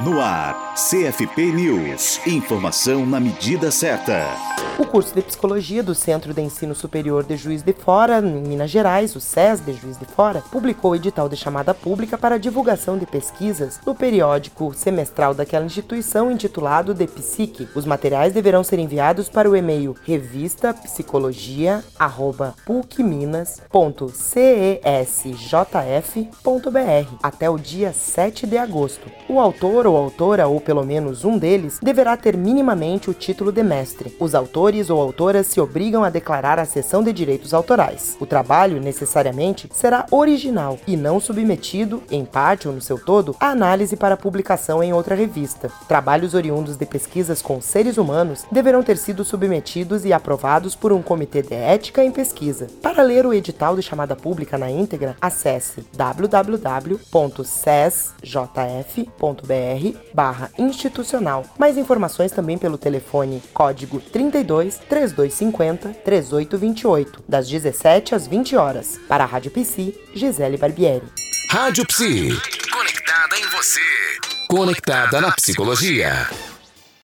No ar, CFP News. Informação na medida certa. O curso de Psicologia do Centro de Ensino Superior de Juiz de Fora, em Minas Gerais, o SES de Juiz de Fora, publicou o edital de chamada pública para divulgação de pesquisas no periódico semestral daquela instituição intitulado De Psique. Os materiais deverão ser enviados para o e-mail revistapsicologia@pucminas.cesjf.br até o dia 7 de agosto. O autor ou autora, ou pelo menos um deles, deverá ter minimamente o título de mestre. Os autores ou autoras se obrigam a declarar a cessão de direitos autorais. O trabalho, necessariamente, será original e não submetido, em parte ou no seu todo, à análise para publicação em outra revista. Trabalhos oriundos de pesquisas com seres humanos deverão ter sido submetidos e aprovados por um comitê de ética em pesquisa. Para ler o edital de chamada pública na íntegra, acesse www.sesjf.br barra institucional. Mais informações também pelo telefone código 32 3250 3828, das 17 às 20 horas. Para a Rádio Psi, Gisele Barbieri. Rádio Psi. Conectada em você. Conectada na psicologia.